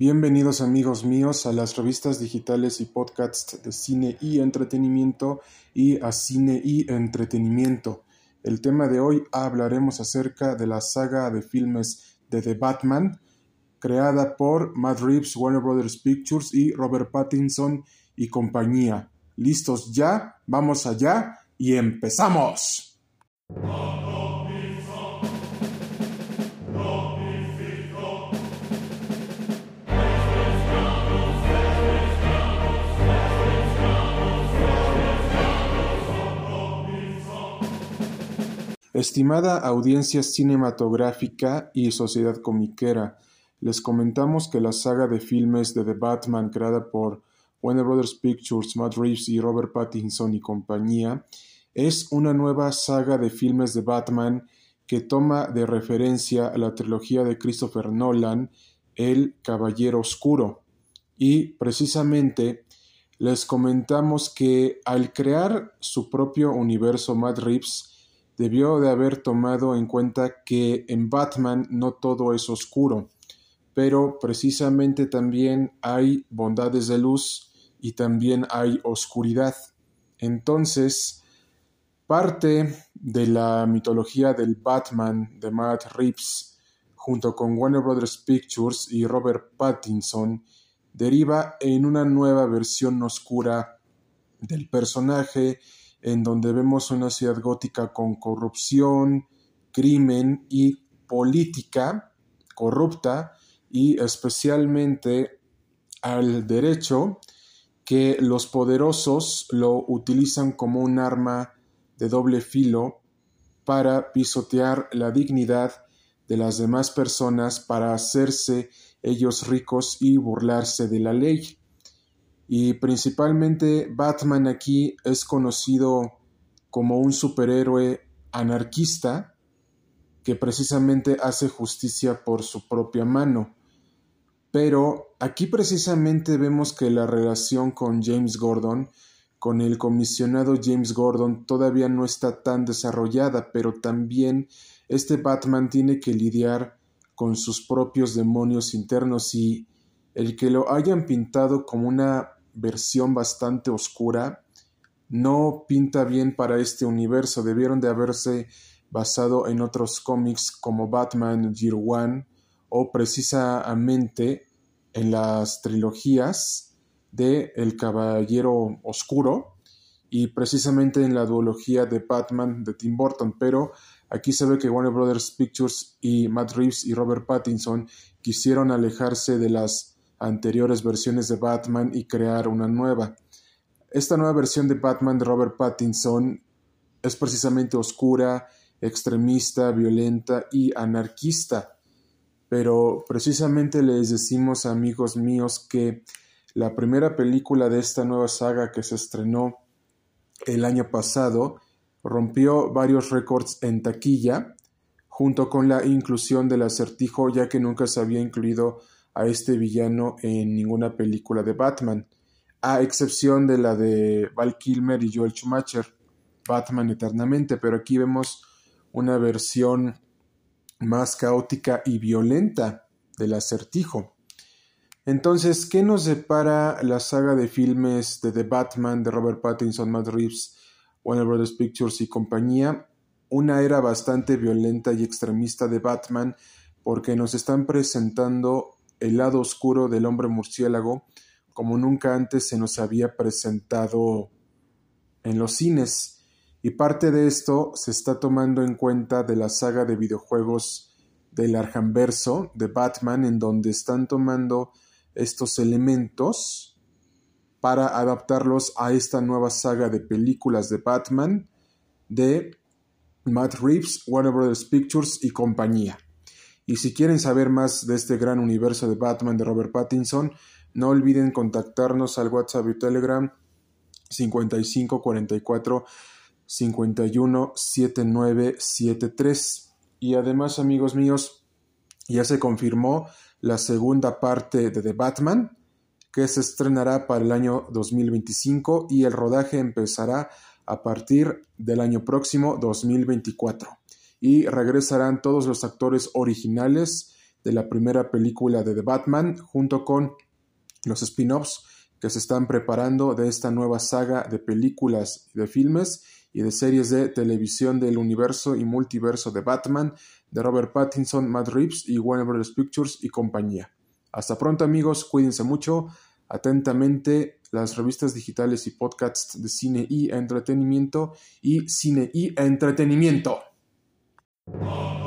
Bienvenidos amigos míos a las revistas digitales y podcasts de cine y entretenimiento y a cine y entretenimiento. El tema de hoy hablaremos acerca de la saga de filmes de The Batman, creada por Matt Reeves, Warner Brothers Pictures y Robert Pattinson y compañía. ¿Listos ya? Vamos allá y empezamos. Estimada audiencia cinematográfica y sociedad comiquera, les comentamos que la saga de filmes de The Batman creada por Warner Brothers Pictures, Matt Reeves y Robert Pattinson y compañía es una nueva saga de filmes de Batman que toma de referencia a la trilogía de Christopher Nolan, El Caballero Oscuro. Y precisamente les comentamos que al crear su propio universo Matt Reeves debió de haber tomado en cuenta que en Batman no todo es oscuro, pero precisamente también hay bondades de luz y también hay oscuridad. Entonces, parte de la mitología del Batman de Matt Reeves, junto con Warner Brothers Pictures y Robert Pattinson, deriva en una nueva versión oscura del personaje en donde vemos una ciudad gótica con corrupción, crimen y política corrupta y especialmente al derecho que los poderosos lo utilizan como un arma de doble filo para pisotear la dignidad de las demás personas para hacerse ellos ricos y burlarse de la ley y principalmente Batman aquí es conocido como un superhéroe anarquista que precisamente hace justicia por su propia mano. Pero aquí precisamente vemos que la relación con James Gordon, con el comisionado James Gordon, todavía no está tan desarrollada, pero también este Batman tiene que lidiar con sus propios demonios internos y el que lo hayan pintado como una versión bastante oscura, no pinta bien para este universo. Debieron de haberse basado en otros cómics como Batman Year One o precisamente en las trilogías de El Caballero Oscuro y precisamente en la duología de Batman de Tim Burton, pero aquí se ve que Warner Brothers Pictures y Matt Reeves y Robert Pattinson quisieron alejarse de las anteriores versiones de Batman y crear una nueva. Esta nueva versión de Batman de Robert Pattinson es precisamente oscura, extremista, violenta y anarquista. Pero precisamente les decimos, amigos míos, que la primera película de esta nueva saga que se estrenó el año pasado rompió varios récords en taquilla, junto con la inclusión del acertijo, ya que nunca se había incluido a este villano en ninguna película de Batman, a excepción de la de Val Kilmer y Joel Schumacher, Batman Eternamente, pero aquí vemos una versión más caótica y violenta del acertijo. Entonces, ¿qué nos depara la saga de filmes de The Batman de Robert Pattinson, Matt Reeves, Warner Brothers Pictures y compañía? Una era bastante violenta y extremista de Batman porque nos están presentando el lado oscuro del hombre murciélago como nunca antes se nos había presentado en los cines. Y parte de esto se está tomando en cuenta de la saga de videojuegos del Arhamverso de Batman, en donde están tomando estos elementos para adaptarlos a esta nueva saga de películas de Batman de Matt Reeves, Warner Brothers Pictures y compañía. Y si quieren saber más de este gran universo de Batman de Robert Pattinson, no olviden contactarnos al WhatsApp y Telegram 5544 51 7973. Y además, amigos míos, ya se confirmó la segunda parte de The Batman, que se estrenará para el año 2025 y el rodaje empezará a partir del año próximo 2024 y regresarán todos los actores originales de la primera película de The Batman, junto con los spin-offs que se están preparando de esta nueva saga de películas, de filmes y de series de televisión del universo y multiverso de Batman, de Robert Pattinson, Matt Reeves y Warner Bros. Pictures y compañía. Hasta pronto amigos, cuídense mucho. Atentamente las revistas digitales y podcasts de cine y entretenimiento y cine y entretenimiento. Oh!